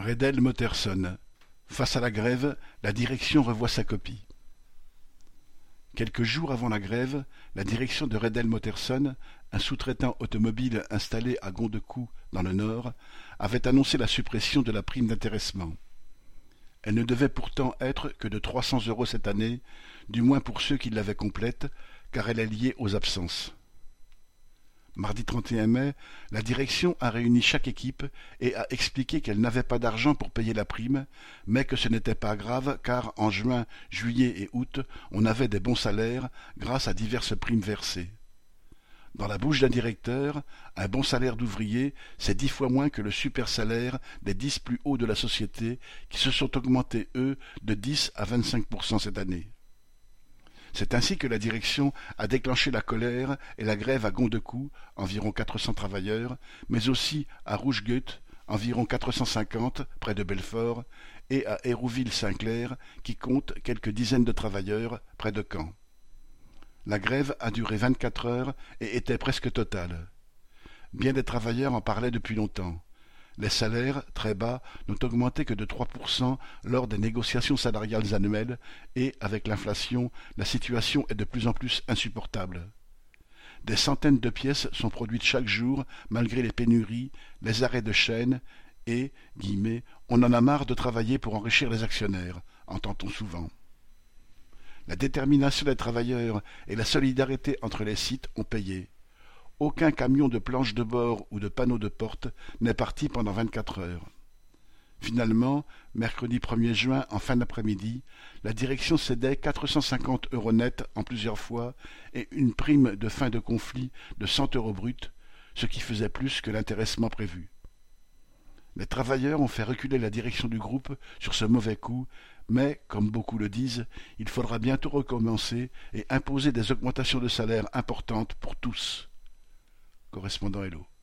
Redel Motterson. Face à la grève, la direction revoit sa copie. Quelques jours avant la grève, la direction de Redel Motterson, un sous-traitant automobile installé à Gondecoux dans le Nord, avait annoncé la suppression de la prime d'intéressement. Elle ne devait pourtant être que de trois cents euros cette année, du moins pour ceux qui l'avaient complète, car elle est liée aux absences. Mardi 31 mai, la direction a réuni chaque équipe et a expliqué qu'elle n'avait pas d'argent pour payer la prime, mais que ce n'était pas grave car en juin, juillet et août, on avait des bons salaires grâce à diverses primes versées. Dans la bouche d'un directeur, un bon salaire d'ouvrier, c'est dix fois moins que le super salaire des dix plus hauts de la société qui se sont augmentés, eux, de dix à vingt-cinq pour cent cette année. C'est ainsi que la direction a déclenché la colère et la grève à Gondecoux, environ 400 travailleurs, mais aussi à Rougegut, environ 450 près de Belfort, et à Hérouville-Saint-Clair, qui compte quelques dizaines de travailleurs près de Caen. La grève a duré vingt-quatre heures et était presque totale. Bien des travailleurs en parlaient depuis longtemps. Les salaires, très bas, n'ont augmenté que de 3% lors des négociations salariales annuelles et, avec l'inflation, la situation est de plus en plus insupportable. Des centaines de pièces sont produites chaque jour malgré les pénuries, les arrêts de chaîne et, guillemets, on en a marre de travailler pour enrichir les actionnaires, entend-on souvent. La détermination des travailleurs et la solidarité entre les sites ont payé. Aucun camion de planches de bord ou de panneaux de porte n'est parti pendant vingt-quatre heures. Finalement, mercredi 1er juin, en fin d'après-midi, la direction cédait 450 euros nets en plusieurs fois et une prime de fin de conflit de 100 euros bruts, ce qui faisait plus que l'intéressement prévu. Les travailleurs ont fait reculer la direction du groupe sur ce mauvais coup, mais, comme beaucoup le disent, il faudra bientôt recommencer et imposer des augmentations de salaire importantes pour tous correspondant Hello.